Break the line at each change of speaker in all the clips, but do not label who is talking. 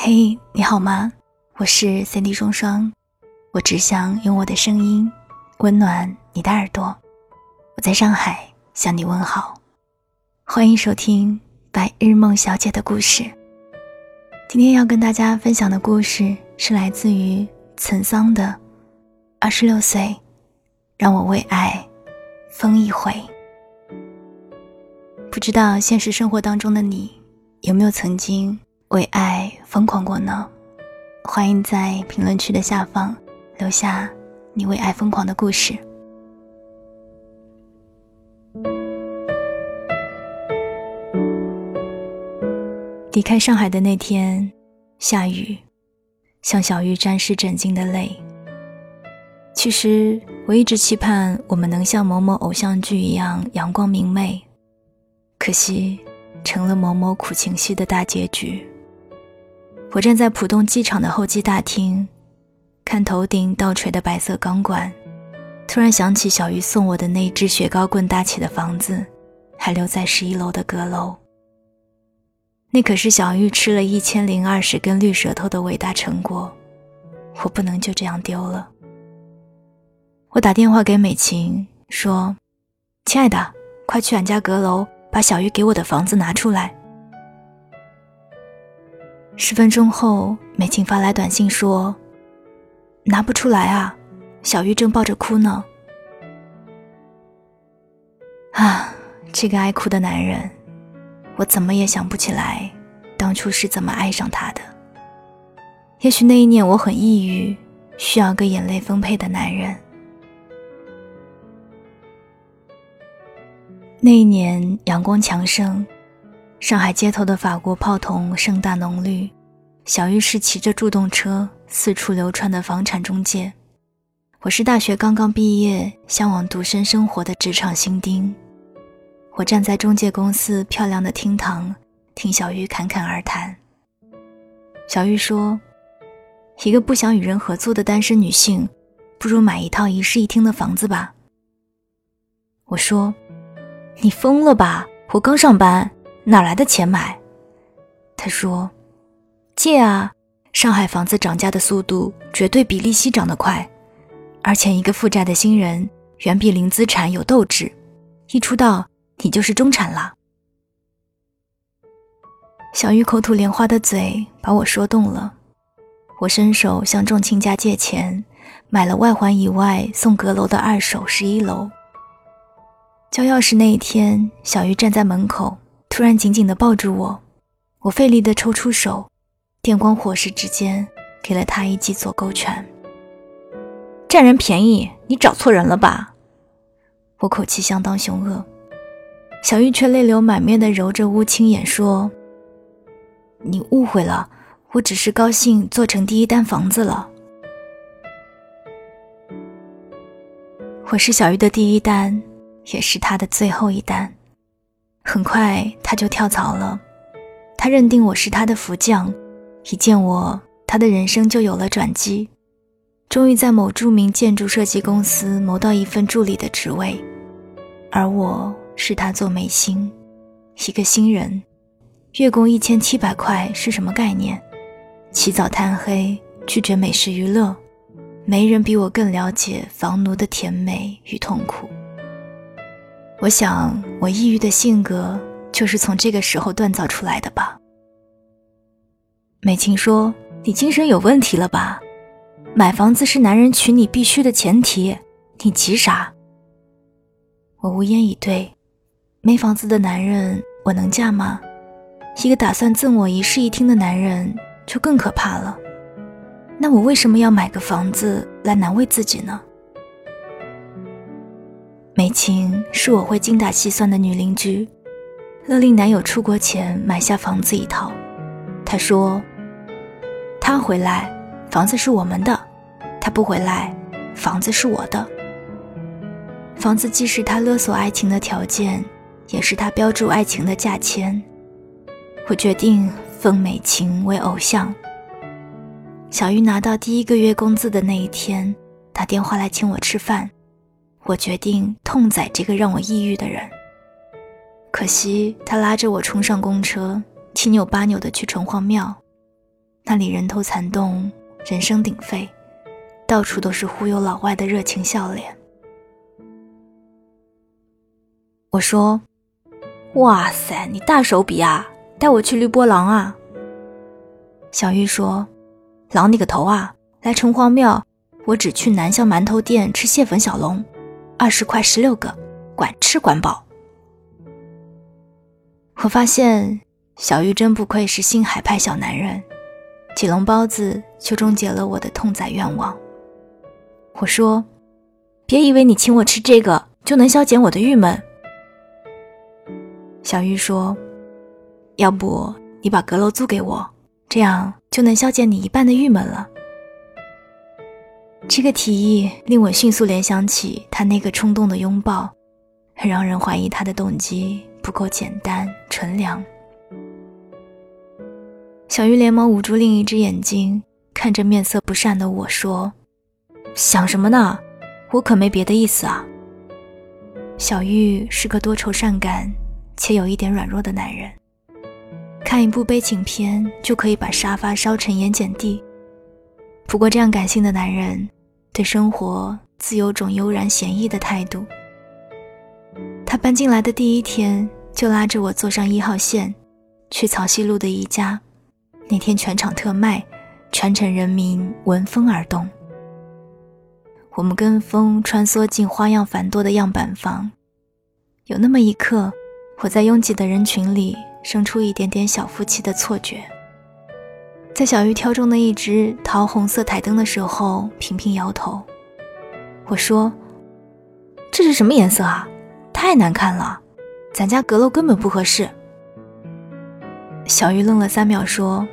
嘿，你好吗？我是 Cindy 双双，我只想用我的声音温暖你的耳朵。我在上海向你问好，欢迎收听《白日梦小姐的故事》。今天要跟大家分享的故事是来自于岑桑的《二十六岁，让我为爱疯一回》。不知道现实生活当中的你有没有曾经？为爱疯狂过呢？欢迎在评论区的下方留下你为爱疯狂的故事。离开上海的那天，下雨，像小玉沾湿枕巾的泪。其实我一直期盼我们能像某某偶像剧一样阳光明媚，可惜成了某某苦情戏的大结局。我站在浦东机场的候机大厅，看头顶倒垂的白色钢管，突然想起小鱼送我的那只雪糕棍搭起的房子，还留在十一楼的阁楼。那可是小玉吃了一千零二十根绿舌头的伟大成果，我不能就这样丢了。我打电话给美琴说：“亲爱的，快去俺家阁楼把小玉给我的房子拿出来。”十分钟后，美琴发来短信说：“拿不出来啊，小玉正抱着哭呢。”啊，这个爱哭的男人，我怎么也想不起来，当初是怎么爱上他的。也许那一年我很抑郁，需要个眼泪丰沛的男人。那一年阳光强盛。上海街头的法国泡桐盛大浓绿，小玉是骑着助动车四处流窜的房产中介，我是大学刚刚毕业、向往独身生活的职场新丁。我站在中介公司漂亮的厅堂，听小玉侃侃而谈。小玉说：“一个不想与人合作的单身女性，不如买一套一室一厅的房子吧。”我说：“你疯了吧？我刚上班。”哪来的钱买？他说：“借啊！上海房子涨价的速度绝对比利息涨得快，而且一个负债的新人远比零资产有斗志。一出道，你就是中产了。”小玉口吐莲花的嘴把我说动了，我伸手向众亲家借钱，买了外环以外送阁楼的二手十一楼。交钥匙那一天，小玉站在门口。突然紧紧地抱住我，我费力地抽出手，电光火石之间给了他一记左勾拳。占人便宜，你找错人了吧？我口气相当凶恶，小玉却泪流满面地揉着乌青眼说：“你误会了，我只是高兴做成第一单房子了。我是小玉的第一单，也是她的最后一单。”很快他就跳槽了，他认定我是他的福将，一见我，他的人生就有了转机，终于在某著名建筑设计公司谋到一份助理的职位，而我是他做美心，一个新人，月供一千七百块是什么概念？起早贪黑，拒绝美食娱乐，没人比我更了解房奴的甜美与痛苦。我想，我抑郁的性格就是从这个时候锻造出来的吧。美琴说：“你精神有问题了吧？买房子是男人娶你必须的前提，你急啥？”我无言以对。没房子的男人，我能嫁吗？一个打算赠我一室一厅的男人，就更可怕了。那我为什么要买个房子来难为自己呢？美琴是我会精打细算的女邻居，勒令男友出国前买下房子一套。她说：“他回来，房子是我们的；他不回来，房子是我的。房子既是他勒索爱情的条件，也是他标注爱情的价签。我决定奉美琴为偶像。小玉拿到第一个月工资的那一天，打电话来请我吃饭。”我决定痛宰这个让我抑郁的人。可惜他拉着我冲上公车，七扭八扭的去城隍庙。那里人头攒动，人声鼎沸，到处都是忽悠老外的热情笑脸。我说：“哇塞，你大手笔啊！带我去绿波廊啊！”小玉说：“廊你个头啊！来城隍庙，我只去南巷馒头店吃蟹粉小笼，二十块十六个，管吃管饱。”我发现小玉真不愧是星海派小男人，几笼包子就终结了我的痛宰愿望。我说：“别以为你请我吃这个就能消减我的郁闷。”小玉说：“要不你把阁楼租给我，这样就能消减你一半的郁闷了。”这个提议令我迅速联想起他那个冲动的拥抱，很让人怀疑他的动机。不够简单纯良。小玉连忙捂住另一只眼睛，看着面色不善的我说：“想什么呢？我可没别的意思啊。”小玉是个多愁善感且有一点软弱的男人，看一部悲情片就可以把沙发烧成盐碱地。不过这样感性的男人，对生活自有种悠然闲逸的态度。他搬进来的第一天。就拉着我坐上一号线，去曹溪路的一家。那天全场特卖，全城人民闻风而动。我们跟风穿梭进花样繁多的样板房，有那么一刻，我在拥挤的人群里生出一点点小夫妻的错觉。在小玉挑中的一只桃红色台灯的时候，频频摇头。我说：“这是什么颜色啊？太难看了。”咱家阁楼根本不合适。小玉愣了三秒，说：“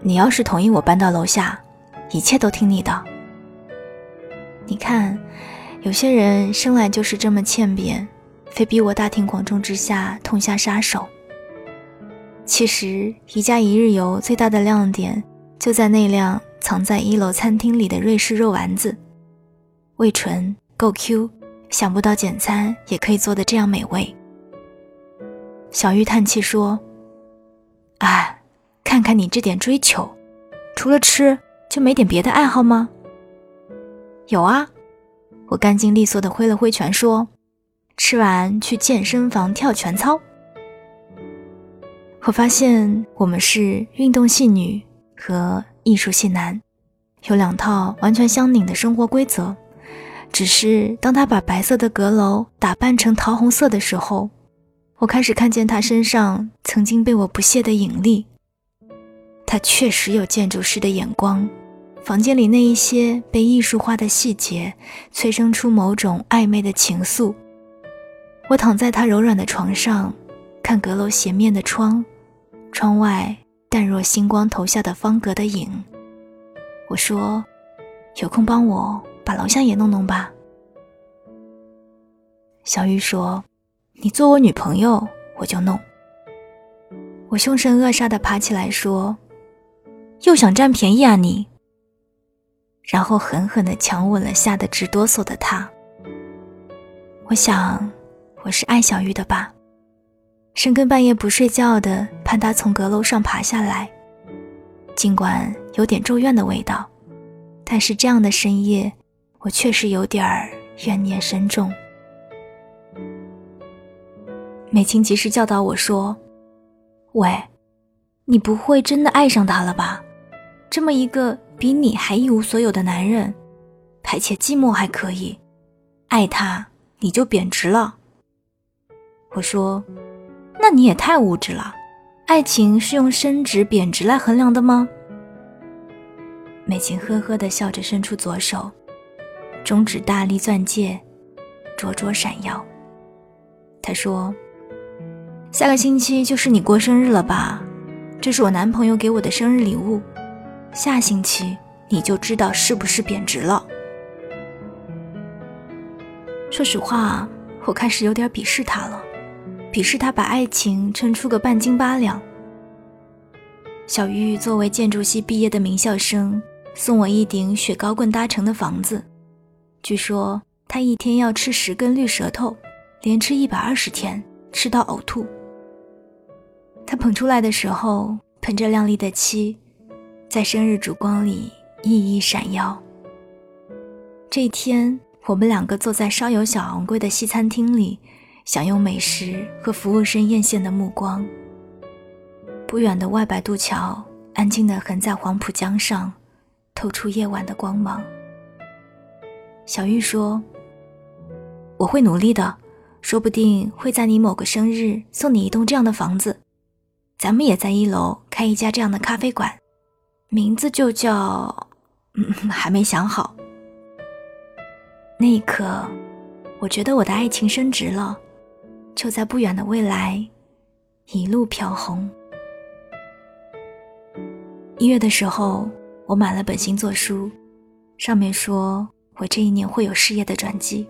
你要是同意我搬到楼下，一切都听你的。”你看，有些人生来就是这么欠扁，非逼我大庭广众之下痛下杀手。其实，宜家一日游最大的亮点就在那辆藏在一楼餐厅里的瑞士肉丸子，味纯够 Q，想不到简餐也可以做的这样美味。小玉叹气说：“哎，看看你这点追求，除了吃就没点别的爱好吗？”“有啊。”我干净利索的挥了挥拳说：“吃完去健身房跳拳操。”我发现我们是运动系女和艺术系男，有两套完全相拧的生活规则。只是当他把白色的阁楼打扮成桃红色的时候。我开始看见他身上曾经被我不屑的引力。他确实有建筑师的眼光，房间里那一些被艺术化的细节，催生出某种暧昧的情愫。我躺在他柔软的床上，看阁楼斜面的窗，窗外淡若星光投下的方格的影。我说：“有空帮我把楼下也弄弄吧。”小玉说。你做我女朋友，我就弄。我凶神恶煞的爬起来说：“又想占便宜啊你！”然后狠狠的强吻了吓得直哆嗦的他。我想，我是爱小玉的吧？深更半夜不睡觉的盼他从阁楼上爬下来，尽管有点咒怨的味道，但是这样的深夜，我确实有点儿怨念深重。美琴及时教导我说：“喂，你不会真的爱上他了吧？这么一个比你还一无所有的男人，排解寂寞还可以，爱他你就贬值了。”我说：“那你也太物质了，爱情是用升值贬值来衡量的吗？”美琴呵呵的笑着，伸出左手，中指大力钻戒，灼灼闪耀。她说。下个星期就是你过生日了吧？这是我男朋友给我的生日礼物。下星期你就知道是不是贬值了。说实话，我开始有点鄙视他了，鄙视他把爱情称出个半斤八两。小玉作为建筑系毕业的名校生，送我一顶雪糕棍搭成的房子。据说他一天要吃十根绿舌头，连吃一百二十天，吃到呕吐。他捧出来的时候，喷着亮丽的漆，在生日烛光里熠熠闪耀。这一天，我们两个坐在稍有小昂贵的西餐厅里，享用美食和服务生艳羡的目光。不远的外白渡桥安静地横在黄浦江上，透出夜晚的光芒。小玉说：“我会努力的，说不定会在你某个生日送你一栋这样的房子。咱们也在一楼开一家这样的咖啡馆，名字就叫……嗯，还没想好。”那一刻，我觉得我的爱情升值了，就在不远的未来，一路飘红。一月的时候，我买了本星座书，上面说我这一年会有事业的转机。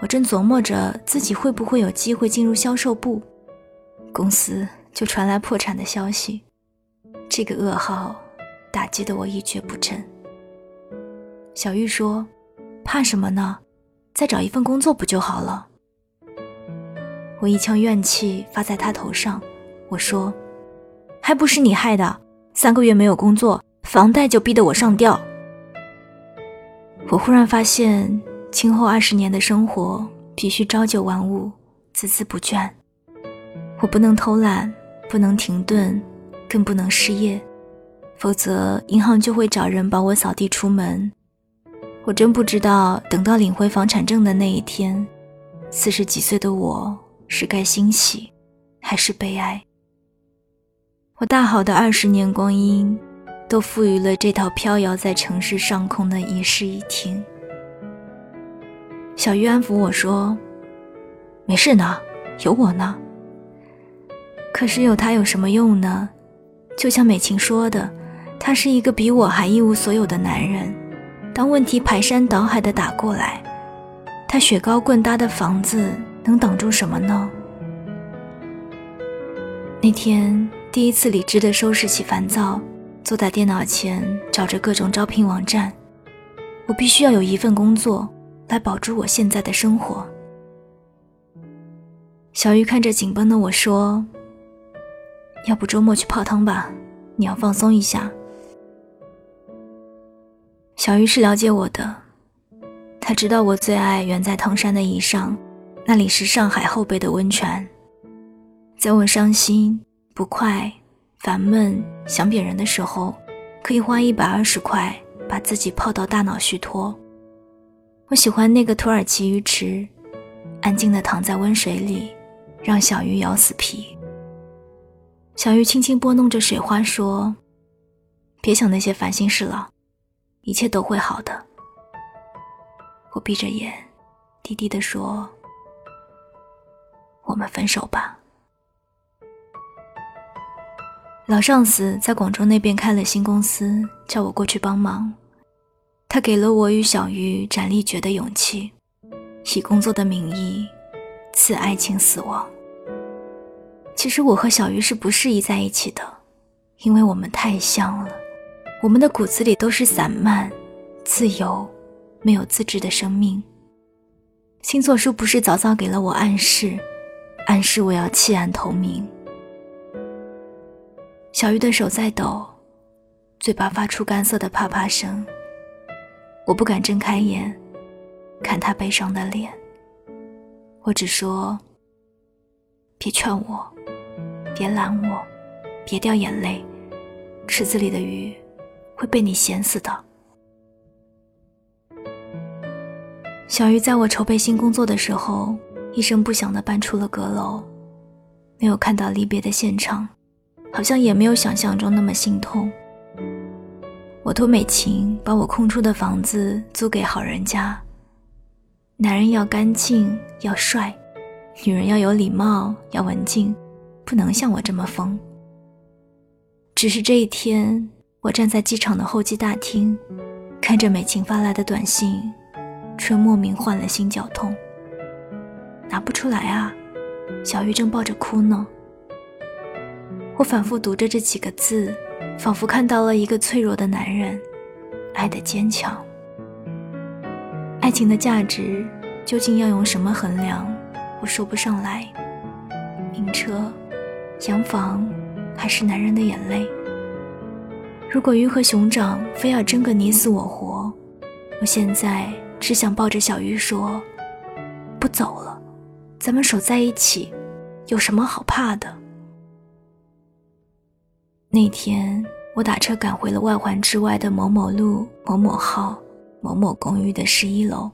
我正琢磨着自己会不会有机会进入销售部，公司就传来破产的消息，这个噩耗打击得我一蹶不振。小玉说。怕什么呢？再找一份工作不就好了？我一腔怨气发在他头上，我说：“还不是你害的！三个月没有工作，房贷就逼得我上吊。”我忽然发现，今后二十年的生活必须朝九晚五，孜孜不倦。我不能偷懒，不能停顿，更不能失业，否则银行就会找人把我扫地出门。我真不知道，等到领回房产证的那一天，四十几岁的我是该欣喜，还是悲哀？我大好的二十年光阴，都赋予了这套飘摇在城市上空的一室一厅。小鱼安抚我说：“没事呢，有我呢。”可是有他有什么用呢？就像美琴说的，他是一个比我还一无所有的男人。当问题排山倒海的打过来，他雪糕棍搭的房子能挡住什么呢？那天第一次理智的收拾起烦躁，坐在电脑前找着各种招聘网站。我必须要有一份工作来保住我现在的生活。小鱼看着紧绷的我说：“要不周末去泡汤吧，你要放松一下。”小鱼是了解我的，他知道我最爱远在唐山的宜上，那里是上海后背的温泉。在我伤心、不快、烦闷、想扁人的时候，可以花一百二十块把自己泡到大脑虚脱。我喜欢那个土耳其鱼池，安静地躺在温水里，让小鱼咬死皮。小鱼轻轻拨弄着水花说：“别想那些烦心事了。”一切都会好的。我闭着眼，低低的说：“我们分手吧。”老上司在广州那边开了新公司，叫我过去帮忙。他给了我与小鱼斩立决的勇气，以工作的名义赐爱情死亡。其实我和小鱼是不适宜在一起的，因为我们太像了。我们的骨子里都是散漫、自由、没有自制的生命。星座书不是早早给了我暗示，暗示我要弃暗投明。小鱼的手在抖，嘴巴发出干涩的啪啪声。我不敢睁开眼，看他悲伤的脸。我只说：别劝我，别拦我，别掉眼泪，池子里的鱼。会被你咸死的。小鱼在我筹备新工作的时候，一声不响地搬出了阁楼，没有看到离别的现场，好像也没有想象中那么心痛。我托美琴把我空出的房子租给好人家。男人要干净，要帅；女人要有礼貌，要文静，不能像我这么疯。只是这一天。我站在机场的候机大厅，看着美琴发来的短信，却莫名患了心绞痛。拿不出来啊，小玉正抱着哭呢。我反复读着这几个字，仿佛看到了一个脆弱的男人，爱的坚强。爱情的价值究竟要用什么衡量？我说不上来。名车、洋房，还是男人的眼泪？
如果鱼和熊掌非要争个你死我活，我现在只想抱着小鱼说：“不走了，咱们守在一起，有什么好怕的？”那天，我打车赶回了外环之外的某某路某某号某某公寓的十一楼。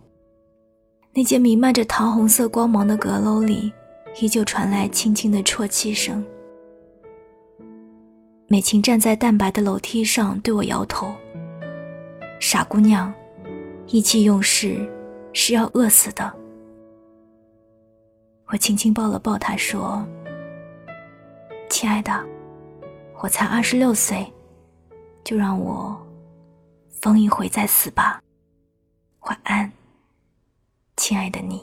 那间弥漫着桃红色光芒的阁楼里，依旧传来轻轻的啜泣声。美琴站在淡白的楼梯上，对我摇头：“傻姑娘，意气用事是要饿死的。”我轻轻抱了抱他，说：“亲爱的，我才二十六岁，就让我疯一回再死吧。晚安。”亲爱的你，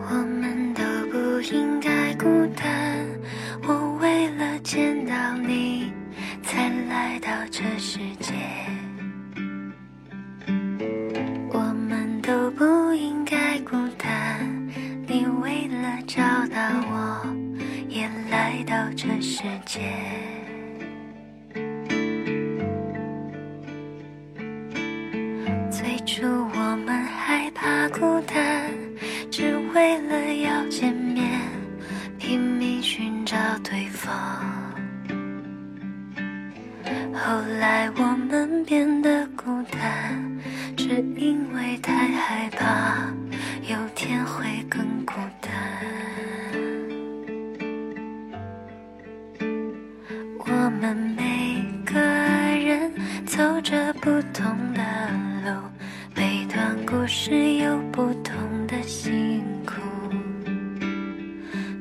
我们都不应该孤单。我为了见到你，才来到这世界。这世界。最初我们害怕孤单，只为了要见面，拼命寻找对方。后来我们变得孤单，只因为太害怕有天会更孤单。们每个人走着不同的路。每段故事有不同的辛苦，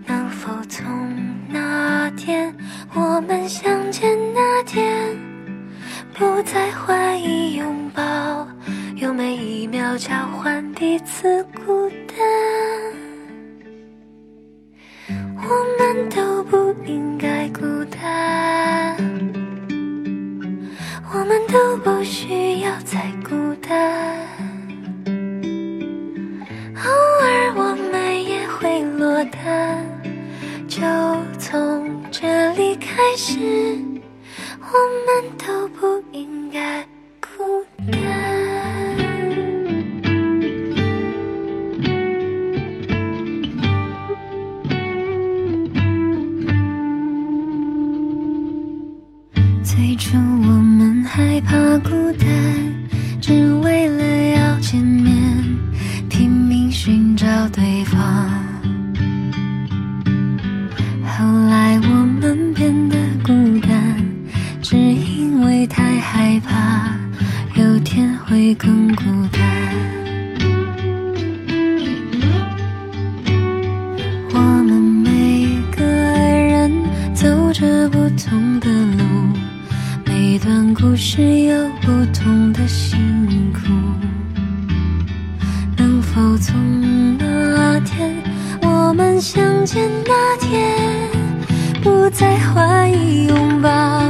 能否从那天我们相见那天，不再怀疑拥抱，用每一秒交换彼此孤单？我们都不对方。不再怀疑拥抱，